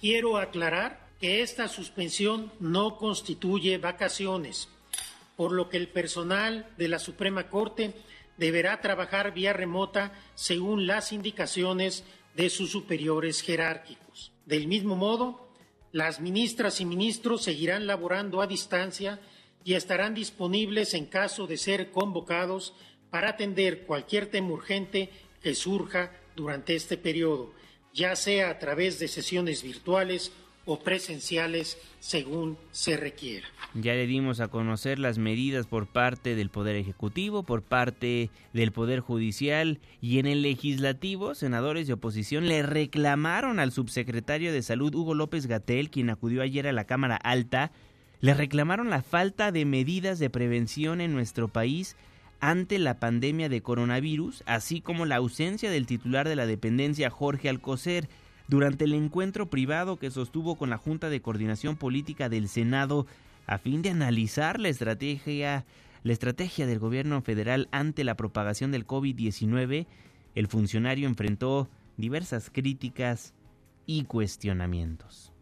Quiero aclarar que esta suspensión no constituye vacaciones, por lo que el personal de la Suprema Corte deberá trabajar vía remota según las indicaciones de sus superiores jerárquicos. Del mismo modo, las ministras y ministros seguirán laborando a distancia y estarán disponibles en caso de ser convocados para atender cualquier tema urgente que surja durante este periodo, ya sea a través de sesiones virtuales o presenciales según se requiera.
Ya le dimos a conocer las medidas por parte del Poder Ejecutivo, por parte del Poder Judicial y en el Legislativo, senadores de oposición le reclamaron al subsecretario de Salud Hugo López Gatel, quien acudió ayer a la Cámara Alta, le reclamaron la falta de medidas de prevención en nuestro país ante la pandemia de coronavirus, así como la ausencia del titular de la dependencia Jorge Alcocer durante el encuentro privado que sostuvo con la Junta de Coordinación Política del Senado a fin de analizar la estrategia la estrategia del gobierno federal ante la propagación del COVID-19, el funcionario enfrentó diversas críticas y cuestionamientos.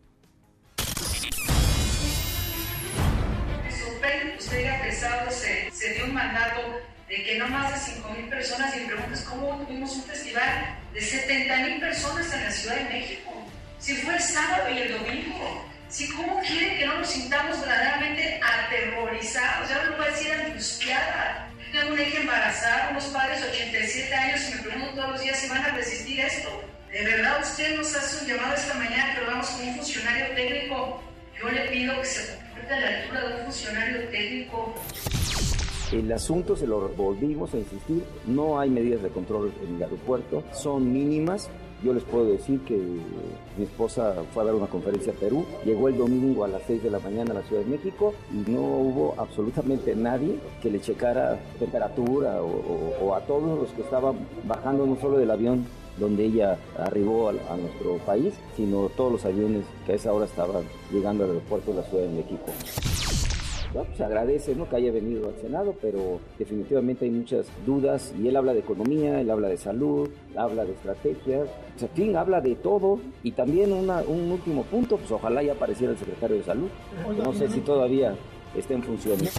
Se dio un mandato de que no más de 5 mil personas y preguntas cómo tuvimos un festival de 70 mil personas en la Ciudad de México. Si fue el sábado y el domingo. Si cómo quieren que no nos sintamos verdaderamente aterrorizados, ya no voy a decir angustiada. Tengo una hija embarazada, unos padres de 87 años y me pregunto todos los días si van a resistir esto. De verdad usted nos hace un llamado esta mañana lo vamos con un funcionario técnico. Yo le pido que se comporte a la altura de un funcionario técnico.
El asunto, se lo volvimos a insistir, no hay medidas de control en el aeropuerto, son mínimas. Yo les puedo decir que mi esposa fue a dar una conferencia a Perú, llegó el domingo a las 6 de la mañana a la Ciudad de México y no hubo absolutamente nadie que le checara temperatura o, a todos los que estaban bajando no solo del avión donde ella arribó a, a, nuestro país, sino todos los aviones que a esa hora estaban llegando al aeropuerto de la Ciudad de México se agradece ¿no? que haya venido al Senado, pero definitivamente hay muchas dudas y él habla de economía, él habla de salud, habla de estrategias, o sea, fin, habla de todo y también un último punto, pues ojalá ya apareciera el secretario de salud, no sé si todavía está en funciones.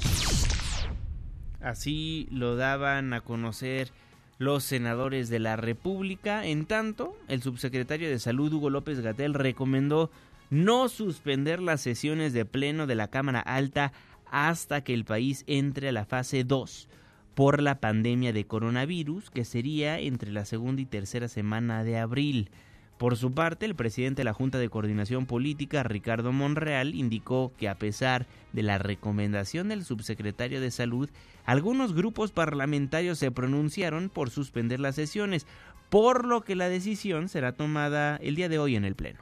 Así lo daban a conocer los senadores de la República. En tanto, el subsecretario de Salud, Hugo López Gatel, recomendó no suspender las sesiones de pleno de la Cámara Alta hasta que el país entre a la fase 2 por la pandemia de coronavirus, que sería entre la segunda y tercera semana de abril. Por su parte, el presidente de la Junta de Coordinación Política, Ricardo Monreal, indicó que a pesar de la recomendación del subsecretario de Salud, algunos grupos parlamentarios se pronunciaron por suspender las sesiones, por lo que la decisión será tomada el día de hoy en el Pleno.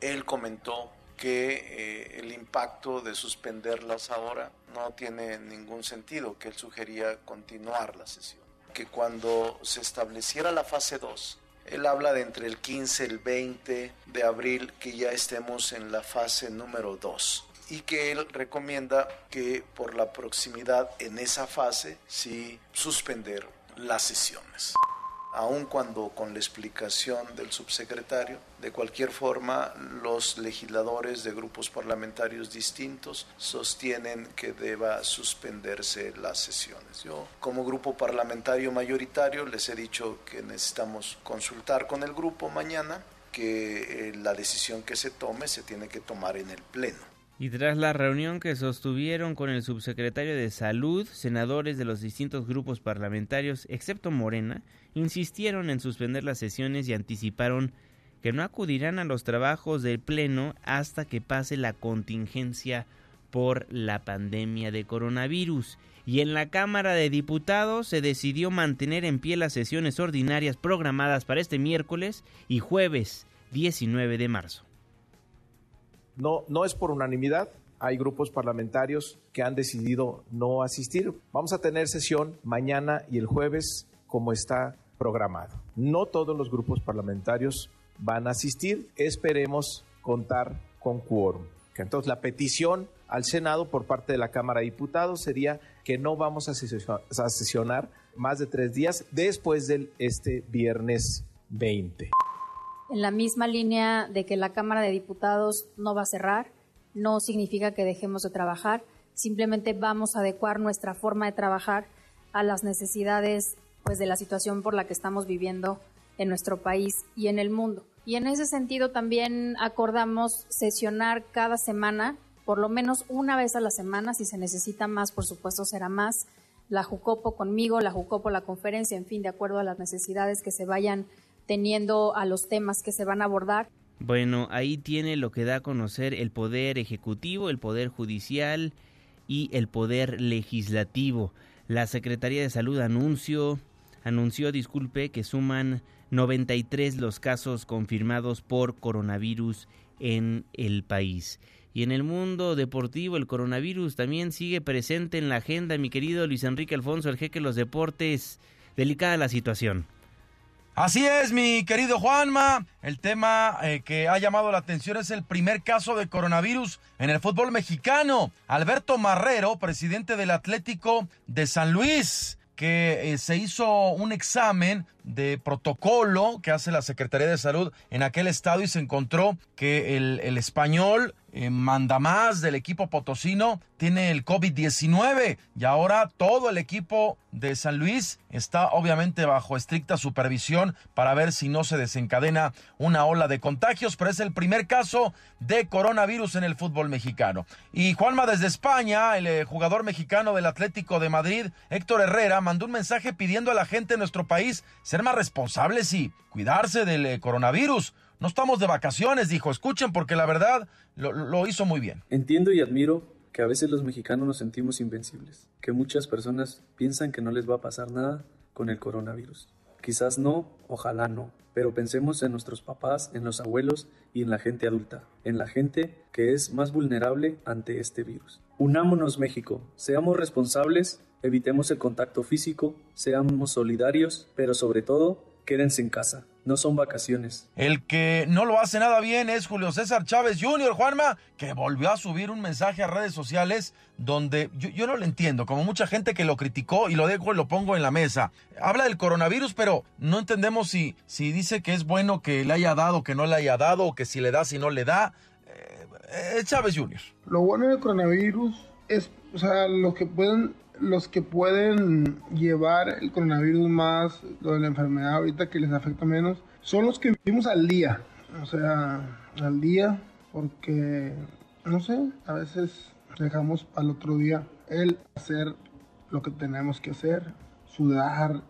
Él comentó que eh, el impacto de suspenderlas ahora no tiene ningún sentido, que él sugería continuar la sesión. Que cuando se estableciera la fase 2, él habla de entre el 15 y el 20 de abril que ya estemos en la fase número 2 y que él recomienda que por la proximidad en esa fase sí suspender las sesiones. Aun cuando con la explicación del subsecretario, de cualquier forma los legisladores de grupos parlamentarios distintos sostienen que deba suspenderse las sesiones. Yo como grupo parlamentario mayoritario les he dicho que necesitamos consultar con el grupo mañana, que eh, la decisión que se tome se tiene que tomar en el Pleno.
Y tras la reunión que sostuvieron con el subsecretario de Salud, senadores de los distintos grupos parlamentarios, excepto Morena, insistieron en suspender las sesiones y anticiparon que no acudirán a los trabajos del Pleno hasta que pase la contingencia por la pandemia de coronavirus. Y en la Cámara de Diputados se decidió mantener en pie las sesiones ordinarias programadas para este miércoles y jueves 19 de marzo.
No, no es por unanimidad. Hay grupos parlamentarios que han decidido no asistir. Vamos a tener sesión mañana y el jueves como está programado. No todos los grupos parlamentarios van a asistir. Esperemos contar con quórum. Entonces la petición al Senado por parte de la Cámara de Diputados sería que no vamos a sesionar más de tres días después del este viernes 20
en la misma línea de que la Cámara de Diputados no va a cerrar, no significa que dejemos de trabajar, simplemente vamos a adecuar nuestra forma de trabajar a las necesidades pues de la situación por la que estamos viviendo en nuestro país y en el mundo. Y en ese sentido también acordamos sesionar cada semana, por lo menos una vez a la semana, si se necesita más, por supuesto será más, la Jucopo conmigo, la Jucopo la conferencia, en fin, de acuerdo a las necesidades que se vayan teniendo a los temas que se van a abordar.
Bueno, ahí tiene lo que da a conocer el poder ejecutivo, el poder judicial y el poder legislativo. La Secretaría de Salud anunció, anunció, disculpe, que suman 93 los casos confirmados por coronavirus en el país. Y en el mundo deportivo el coronavirus también sigue presente en la agenda, mi querido Luis Enrique Alfonso, el jeque de los deportes. Delicada la situación.
Así es, mi querido Juanma. El tema eh, que ha llamado la atención es el primer caso de coronavirus en el fútbol mexicano. Alberto Marrero, presidente del Atlético de San Luis, que eh, se hizo un examen de protocolo que hace la Secretaría de Salud en aquel estado y se encontró que el, el español eh, manda más del equipo potosino tiene el COVID-19 y ahora todo el equipo de San Luis está obviamente bajo estricta supervisión para ver si no se desencadena una ola de contagios, pero es el primer caso de coronavirus en el fútbol mexicano. Y Juanma desde España, el eh, jugador mexicano del Atlético de Madrid, Héctor Herrera, mandó un mensaje pidiendo a la gente de nuestro país ser más responsables y cuidarse del eh, coronavirus. No estamos de vacaciones, dijo. Escuchen porque la verdad lo, hizo muy bien.
Entiendo y admiro que a veces los mexicanos nos sentimos invencibles, que muchas personas piensan que no les va a pasar nada con el coronavirus. Quizás no, ojalá no, pero pensemos en nuestros papás, en los abuelos y en la gente adulta, en la gente que es más vulnerable ante este virus. Unámonos México, seamos responsables, evitemos el contacto físico, seamos solidarios, pero sobre todo, quédense en casa no son vacaciones.
El que no lo hace nada bien es Julio César Chávez Jr., Juanma, que volvió a subir un mensaje a redes sociales donde yo, no lo entiendo, como mucha gente que lo criticó y lo dejo y lo pongo en la mesa. Habla del coronavirus, pero no entendemos si, si dice que es bueno que le haya dado, que no le haya dado, o que si le da, si no le da. Eh, es Chávez Jr.
Lo bueno del coronavirus es, o sea, lo que pueden los que pueden llevar el coronavirus más, lo de la enfermedad ahorita que les afecta menos, son los que vivimos al día. O sea, al día, porque, no sé, a veces dejamos al otro día el hacer lo que tenemos que hacer, sudar,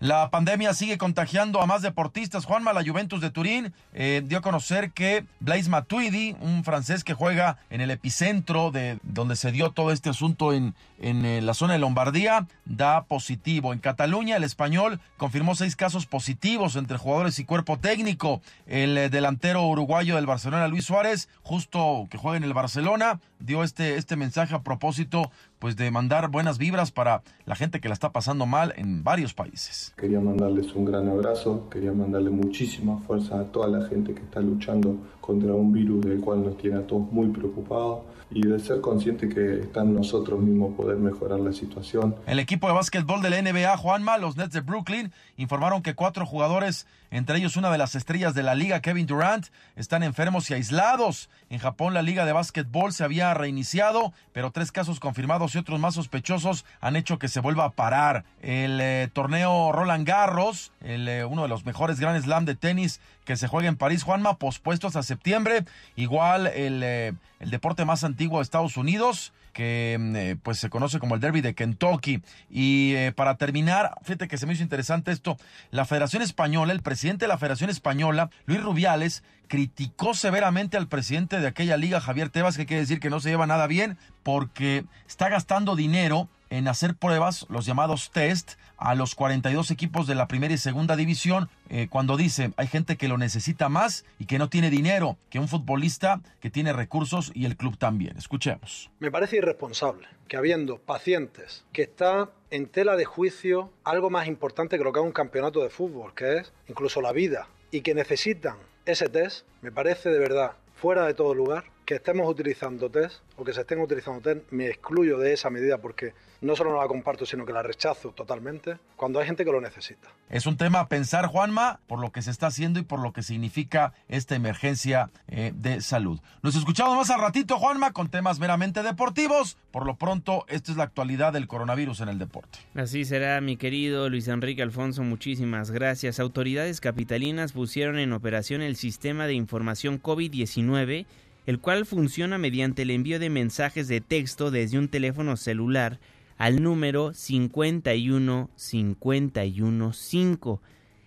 La pandemia sigue contagiando a más deportistas. Juanma, la Juventus de Turín, eh, dio a conocer que Blaise Matuidi, un francés que juega en el epicentro de donde se dio todo este asunto en, en eh, la zona de Lombardía, da positivo. En Cataluña, el español confirmó seis casos positivos entre jugadores y cuerpo técnico. El eh, delantero uruguayo del Barcelona, Luis Suárez, justo que juega en el Barcelona, dio este, este mensaje a propósito pues de mandar buenas vibras para la gente que la está pasando mal en varios países.
Quería mandarles un gran abrazo, quería mandarle muchísima fuerza a toda la gente que está luchando contra un virus del cual nos tiene a todos muy preocupados y de ser consciente que está en nosotros mismos poder mejorar la situación.
El equipo de básquetbol de la NBA, Juanma, los Nets de Brooklyn, informaron que cuatro jugadores, entre ellos una de las estrellas de la liga, Kevin Durant, están enfermos y aislados. En Japón, la liga de básquetbol se había reiniciado, pero tres casos confirmados y otros más sospechosos han hecho que se vuelva a parar. El eh, torneo Roland Garros, el, eh, uno de los mejores Grand Slam de tenis que se juega en París, Juanma, pospuesto hasta septiembre. Igual eh, el deporte más antiguo de Estados Unidos, que mm, eh, pues se conoce como el Derby de Kentucky. Y eh, para terminar, fíjate que se me hizo interesante esto, la Federación Española, el presidente de la Federación Española, Luis Rubiales, criticó severamente al presidente de aquella liga, Javier Tebas, que quiere decir que no se lleva nada bien porque está gastando dinero en hacer pruebas, los llamados test, a los 42 equipos de la primera y segunda división, eh, cuando dice hay gente que lo necesita más y que no tiene dinero que un futbolista que tiene recursos y el club también. Escuchemos.
Me parece irresponsable que habiendo pacientes que están en tela de juicio algo más importante que lo que es un campeonato de fútbol, que es incluso la vida, y que necesitan ese test, me parece de verdad fuera de todo lugar que estemos utilizando test o que se estén utilizando test, me excluyo de esa medida porque no solo no la comparto, sino que la rechazo totalmente cuando hay gente que lo necesita.
Es un tema a pensar, Juanma, por lo que se está haciendo y por lo que significa esta emergencia eh, de salud. Nos escuchamos más al ratito, Juanma, con temas meramente deportivos. Por lo pronto, esta es la actualidad del coronavirus en el deporte.
Así será, mi querido Luis Enrique Alfonso, muchísimas gracias. Autoridades capitalinas pusieron en operación el sistema de información COVID-19 el cual funciona mediante el envío de mensajes de texto desde un teléfono celular al número 51515.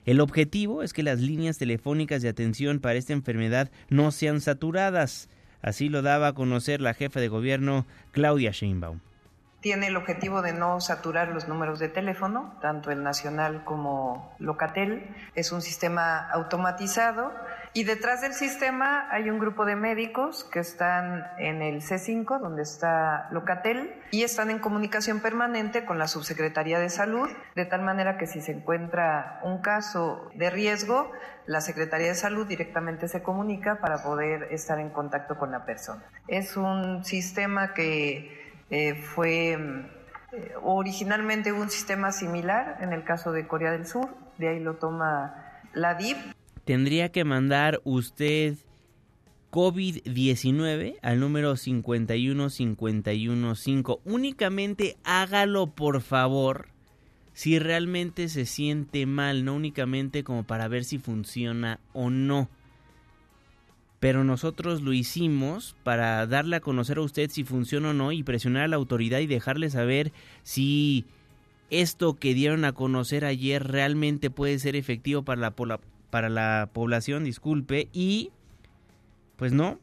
El objetivo es que las líneas telefónicas de atención para esta enfermedad no sean saturadas. Así lo daba a conocer la jefa de gobierno Claudia Sheinbaum
tiene el objetivo de no saturar los números de teléfono, tanto el nacional como Locatel. Es un sistema automatizado y detrás del sistema hay un grupo de médicos que están en el C5, donde está Locatel, y están en comunicación permanente con la Subsecretaría de Salud, de tal manera que si se encuentra un caso de riesgo, la Secretaría de Salud directamente se comunica para poder estar en contacto con la persona. Es un sistema que eh, fue eh, originalmente un sistema similar en el caso de Corea del Sur, de ahí lo toma la DIP.
Tendría que mandar usted COVID-19 al número 51515. Únicamente hágalo por favor si realmente se siente mal, no únicamente como para ver si funciona o no pero nosotros lo hicimos para darle a conocer a usted si funciona o no y presionar a la autoridad y dejarle saber si esto que dieron a conocer ayer realmente puede ser efectivo para la, para la población, disculpe, y pues no,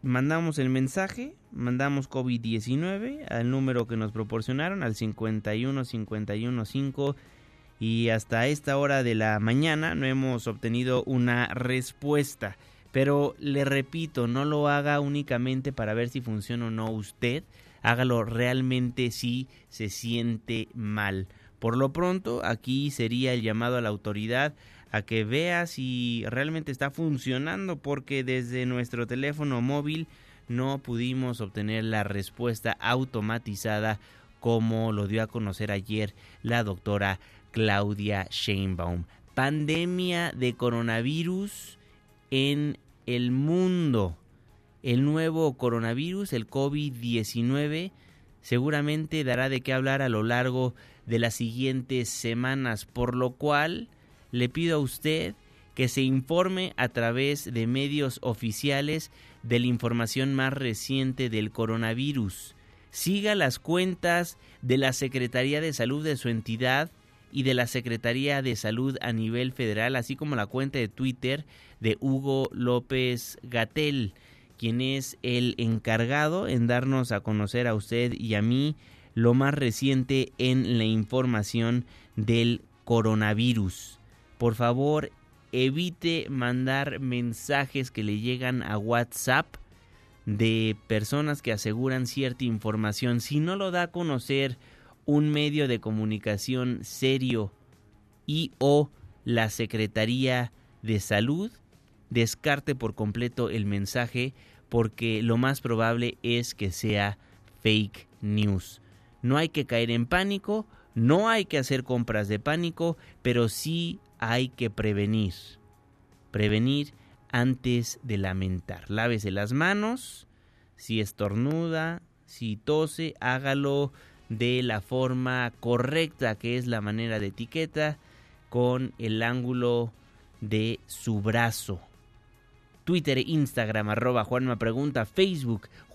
mandamos el mensaje, mandamos COVID-19 al número que nos proporcionaron, al 51515 y hasta esta hora de la mañana no hemos obtenido una respuesta. Pero le repito, no lo haga únicamente para ver si funciona o no usted, hágalo realmente si se siente mal. Por lo pronto, aquí sería el llamado a la autoridad a que vea si realmente está funcionando porque desde nuestro teléfono móvil no pudimos obtener la respuesta automatizada como lo dio a conocer ayer la doctora Claudia Sheinbaum. Pandemia de coronavirus en el mundo. El nuevo coronavirus, el COVID-19, seguramente dará de qué hablar a lo largo de las siguientes semanas, por lo cual le pido a usted que se informe a través de medios oficiales de la información más reciente del coronavirus. Siga las cuentas de la Secretaría de Salud de su entidad y de la Secretaría de Salud a nivel federal, así como la cuenta de Twitter de Hugo López Gatel, quien es el encargado en darnos a conocer a usted y a mí lo más reciente en la información del coronavirus. Por favor, evite mandar mensajes que le llegan a WhatsApp de personas que aseguran cierta información. Si no lo da a conocer un medio de comunicación serio y o la Secretaría de Salud, descarte por completo el mensaje porque lo más probable es que sea fake news. No hay que caer en pánico, no hay que hacer compras de pánico, pero sí hay que prevenir. Prevenir antes de lamentar. Lávese las manos, si estornuda, si tose, hágalo de la forma correcta, que es la manera de etiqueta, con el ángulo de su brazo. Twitter, Instagram, arroba Juanma Pregunta, Facebook,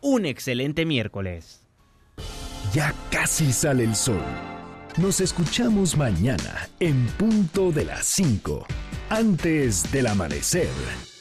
un excelente miércoles.
Ya casi sale el sol. Nos escuchamos mañana en punto de las 5, antes del amanecer.